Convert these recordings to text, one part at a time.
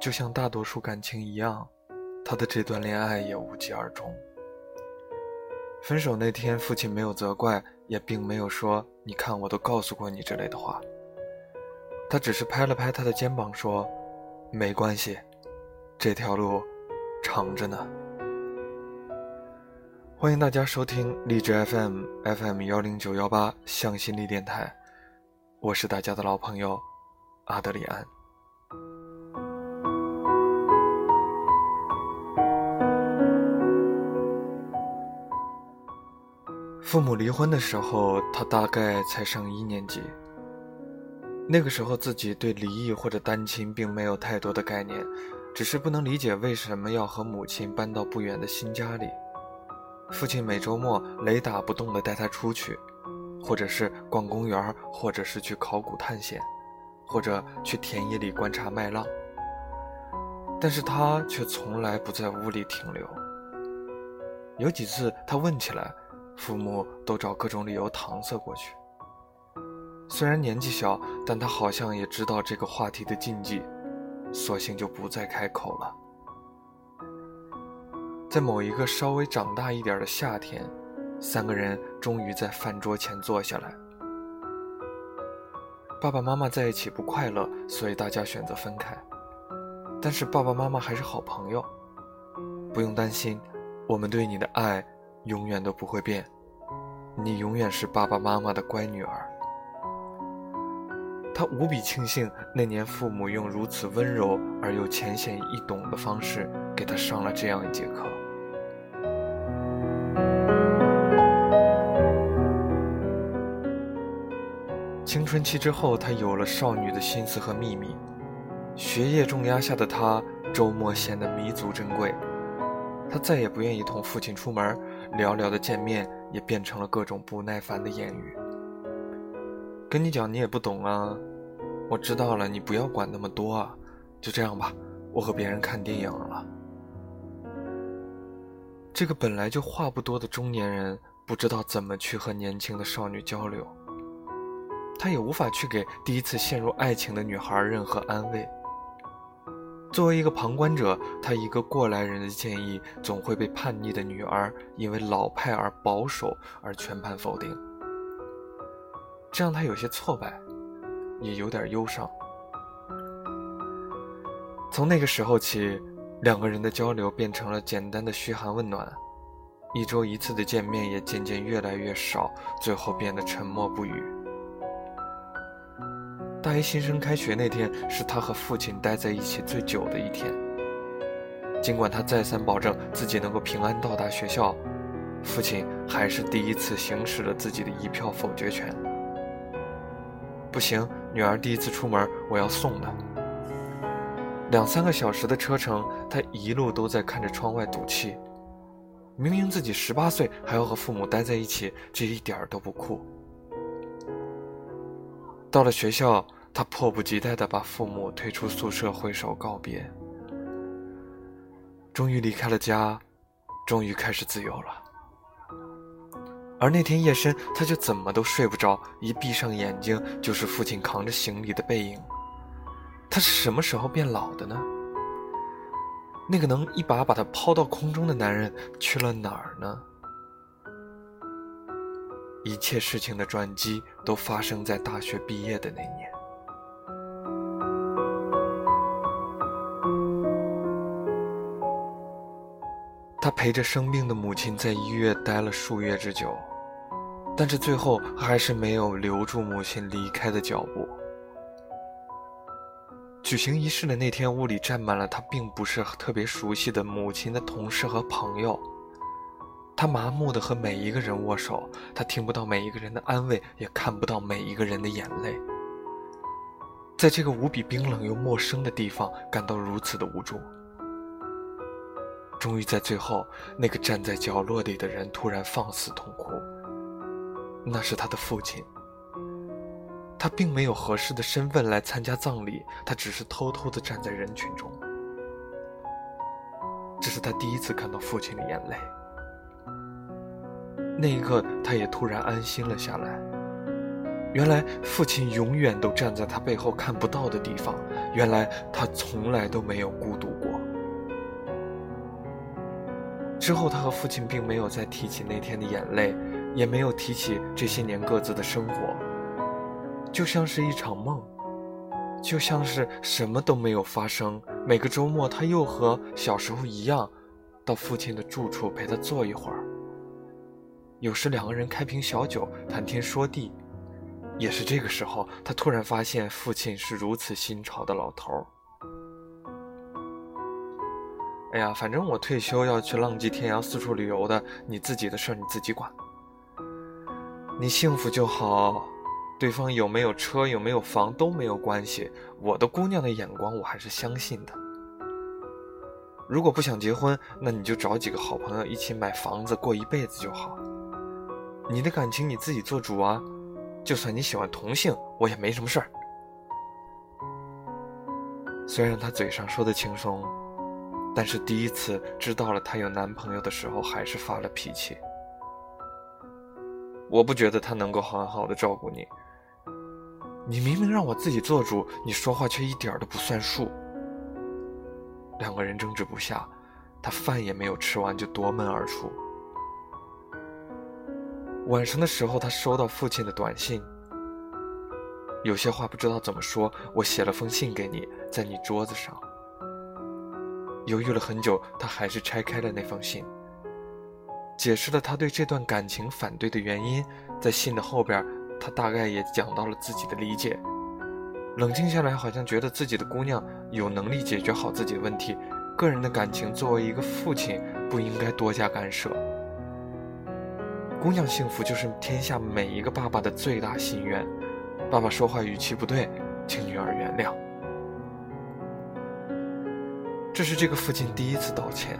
就像大多数感情一样，他的这段恋爱也无疾而终。分手那天，父亲没有责怪，也并没有说“你看，我都告诉过你”之类的话。他只是拍了拍他的肩膀，说：“没关系，这条路长着呢。”欢迎大家收听励志 FM FM 幺零九幺八向心力电台，我是大家的老朋友阿德里安。父母离婚的时候，他大概才上一年级。那个时候，自己对离异或者单亲并没有太多的概念，只是不能理解为什么要和母亲搬到不远的新家里。父亲每周末雷打不动地带他出去，或者是逛公园，或者是去考古探险，或者去田野里观察麦浪。但是他却从来不在屋里停留。有几次他问起来。父母都找各种理由搪塞过去。虽然年纪小，但他好像也知道这个话题的禁忌，索性就不再开口了。在某一个稍微长大一点的夏天，三个人终于在饭桌前坐下来。爸爸妈妈在一起不快乐，所以大家选择分开。但是爸爸妈妈还是好朋友，不用担心，我们对你的爱。永远都不会变，你永远是爸爸妈妈的乖女儿。他无比庆幸那年父母用如此温柔而又浅显易懂的方式给他上了这样一节课。青春期之后，他有了少女的心思和秘密，学业重压下的他，周末显得弥足珍贵。他再也不愿意同父亲出门。寥寥的见面也变成了各种不耐烦的言语。跟你讲，你也不懂啊。我知道了，你不要管那么多啊。就这样吧，我和别人看电影了。这个本来就话不多的中年人，不知道怎么去和年轻的少女交流。他也无法去给第一次陷入爱情的女孩任何安慰。作为一个旁观者，他一个过来人的建议，总会被叛逆的女儿因为老派而保守而全盘否定，这让他有些挫败，也有点忧伤。从那个时候起，两个人的交流变成了简单的嘘寒问暖，一周一次的见面也渐渐越来越少，最后变得沉默不语。大一新生开学那天是他和父亲待在一起最久的一天。尽管他再三保证自己能够平安到达学校，父亲还是第一次行使了自己的一票否决权。不行，女儿第一次出门，我要送她。两三个小时的车程，他一路都在看着窗外赌气。明明自己十八岁还要和父母待在一起，这一点儿都不酷。到了学校。他迫不及待地把父母推出宿舍，挥手告别。终于离开了家，终于开始自由了。而那天夜深，他就怎么都睡不着，一闭上眼睛就是父亲扛着行李的背影。他是什么时候变老的呢？那个能一把把他抛到空中的男人去了哪儿呢？一切事情的转机都发生在大学毕业的那年。他陪着生病的母亲在医院待了数月之久，但是最后还是没有留住母亲离开的脚步。举行仪式的那天，屋里站满了他并不是特别熟悉的母亲的同事和朋友。他麻木的和每一个人握手，他听不到每一个人的安慰，也看不到每一个人的眼泪。在这个无比冰冷又陌生的地方，感到如此的无助。终于在最后，那个站在角落里的人突然放肆痛哭。那是他的父亲。他并没有合适的身份来参加葬礼，他只是偷偷的站在人群中。这是他第一次看到父亲的眼泪。那一刻，他也突然安心了下来。原来父亲永远都站在他背后看不到的地方，原来他从来都没有孤独过。之后，他和父亲并没有再提起那天的眼泪，也没有提起这些年各自的生活，就像是一场梦，就像是什么都没有发生。每个周末，他又和小时候一样，到父亲的住处陪他坐一会儿。有时两个人开瓶小酒，谈天说地。也是这个时候，他突然发现父亲是如此新潮的老头儿。哎呀，反正我退休要去浪迹天涯、四处旅游的，你自己的事儿你自己管。你幸福就好，对方有没有车、有没有房都没有关系。我的姑娘的眼光我还是相信的。如果不想结婚，那你就找几个好朋友一起买房子过一辈子就好。你的感情你自己做主啊，就算你喜欢同性，我也没什么事儿。虽然他嘴上说的轻松。但是第一次知道了她有男朋友的时候，还是发了脾气。我不觉得他能够好好的照顾你。你明明让我自己做主，你说话却一点都不算数。两个人争执不下，他饭也没有吃完就夺门而出。晚上的时候，他收到父亲的短信，有些话不知道怎么说，我写了封信给你，在你桌子上。犹豫了很久，他还是拆开了那封信，解释了他对这段感情反对的原因。在信的后边，他大概也讲到了自己的理解。冷静下来，好像觉得自己的姑娘有能力解决好自己的问题，个人的感情作为一个父亲不应该多加干涉。姑娘幸福就是天下每一个爸爸的最大心愿。爸爸说话语气不对，请女儿原谅。这是这个父亲第一次道歉，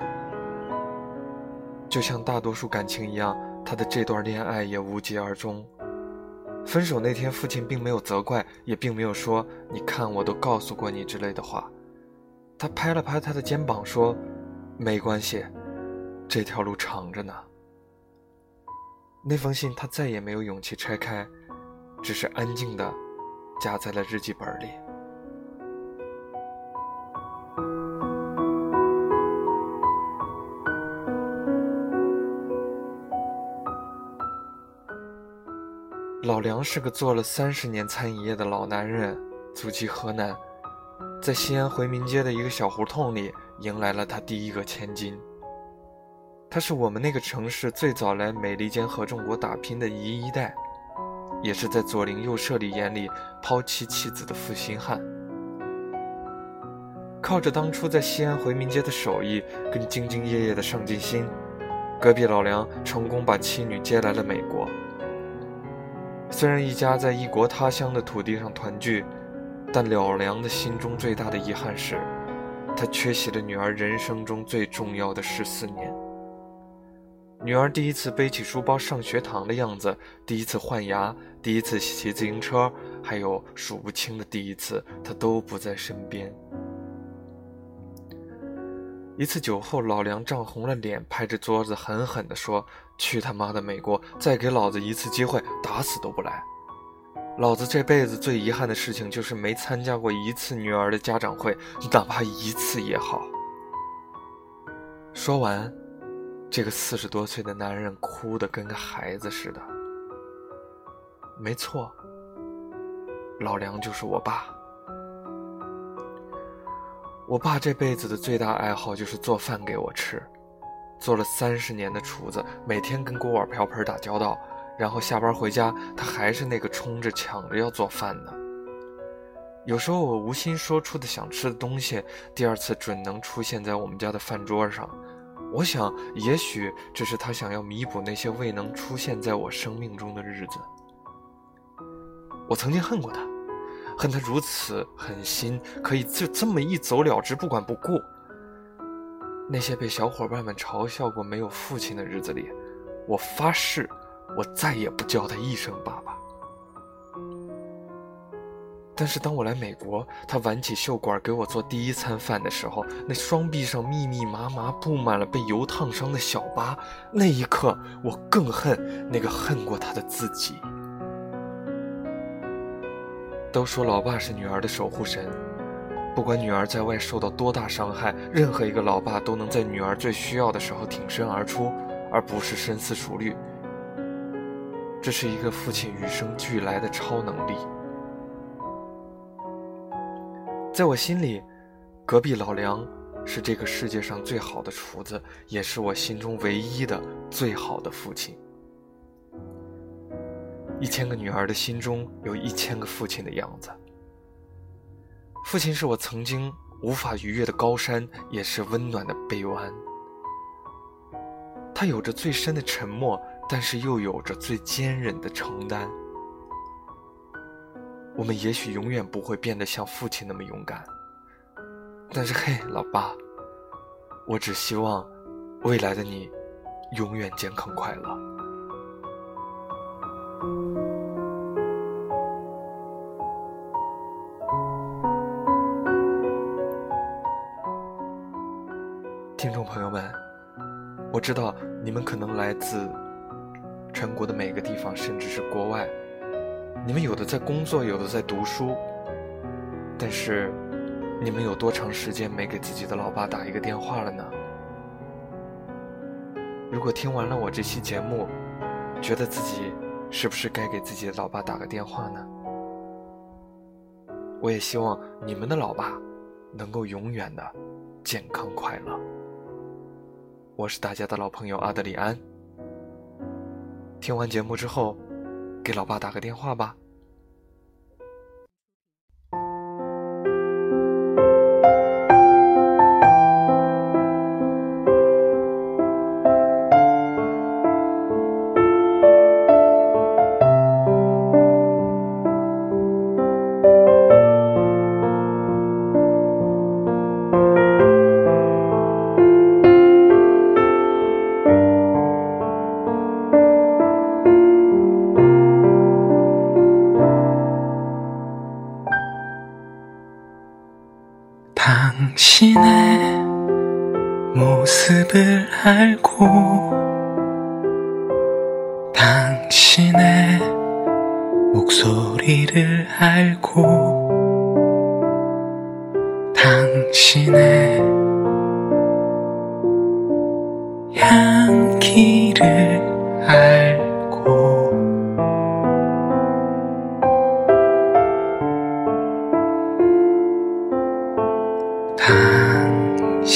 就像大多数感情一样，他的这段恋爱也无疾而终。分手那天，父亲并没有责怪，也并没有说“你看，我都告诉过你”之类的话。他拍了拍他的肩膀，说：“没关系，这条路长着呢。”那封信他再也没有勇气拆开，只是安静的夹在了日记本里。老梁是个做了三十年餐饮业的老男人，祖籍河南，在西安回民街的一个小胡同里迎来了他第一个千金。他是我们那个城市最早来美利坚合众国打拼的一一代，也是在左邻右舍里眼里抛妻弃子的负心汉。靠着当初在西安回民街的手艺跟兢兢业业的上进心，隔壁老梁成功把妻女接来了美国。虽然一家在异国他乡的土地上团聚，但老梁的心中最大的遗憾是，他缺席了女儿人生中最重要的十四年。女儿第一次背起书包上学堂的样子，第一次换牙，第一次骑自行车，还有数不清的第一次，他都不在身边。一次酒后，老梁涨红了脸，拍着桌子狠狠地说：“去他妈的美国！再给老子一次机会，打死都不来！老子这辈子最遗憾的事情就是没参加过一次女儿的家长会，哪怕一次也好。”说完，这个四十多岁的男人哭得跟个孩子似的。没错，老梁就是我爸。我爸这辈子的最大爱好就是做饭给我吃，做了三十年的厨子，每天跟锅碗瓢盆打交道，然后下班回家，他还是那个冲着抢着要做饭的。有时候我无心说出的想吃的东西，第二次准能出现在我们家的饭桌上。我想，也许这是他想要弥补那些未能出现在我生命中的日子。我曾经恨过他。恨他如此狠心，可以就这么一走了之，不管不顾。那些被小伙伴们嘲笑过没有父亲的日子里，我发誓，我再也不叫他一声爸爸。但是当我来美国，他挽起袖管给我做第一餐饭的时候，那双臂上密密麻麻布满了被油烫伤的小疤，那一刻，我更恨那个恨过他的自己。都说老爸是女儿的守护神，不管女儿在外受到多大伤害，任何一个老爸都能在女儿最需要的时候挺身而出，而不是深思熟虑。这是一个父亲与生俱来的超能力。在我心里，隔壁老梁是这个世界上最好的厨子，也是我心中唯一的最好的父亲。一千个女儿的心中有一千个父亲的样子。父亲是我曾经无法逾越的高山，也是温暖的臂弯。他有着最深的沉默，但是又有着最坚韧的承担。我们也许永远不会变得像父亲那么勇敢，但是嘿，老爸，我只希望未来的你永远健康快乐。听众朋友们，我知道你们可能来自全国的每个地方，甚至是国外。你们有的在工作，有的在读书，但是你们有多长时间没给自己的老爸打一个电话了呢？如果听完了我这期节目，觉得自己是不是该给自己的老爸打个电话呢？我也希望你们的老爸能够永远的健康快乐。我是大家的老朋友阿德里安。听完节目之后。给老爸打个电话吧。 당신의 모습을 알고 당신의 목소리를 알고 당신의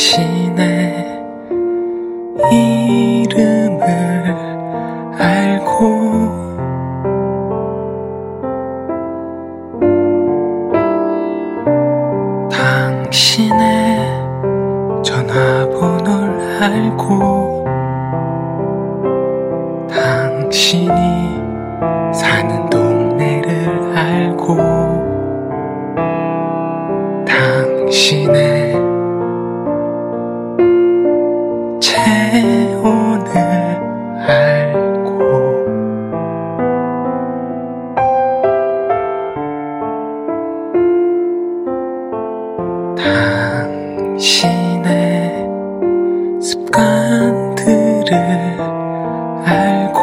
당신의 이름을 알고 당신의 전화번호를 알고 당신이 사는 동네를 알고 당신의 체온을 알고 당신의 습관들을 알고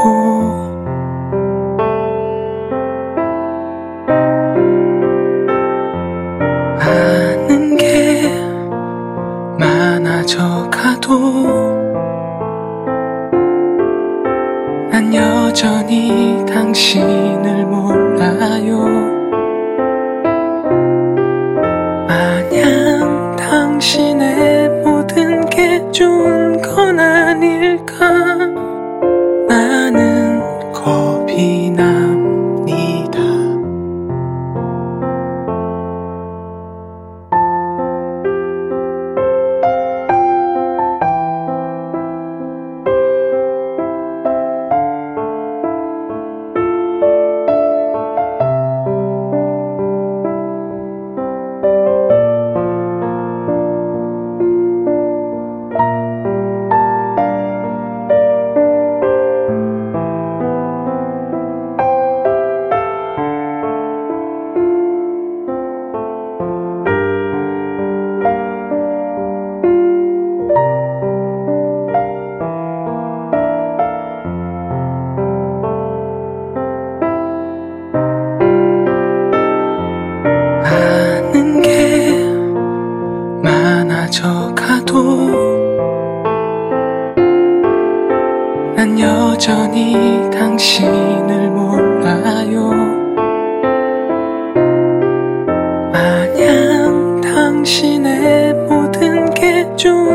아는 게 많아져 가도 여전히 당신을 당신의 모든 게 좋아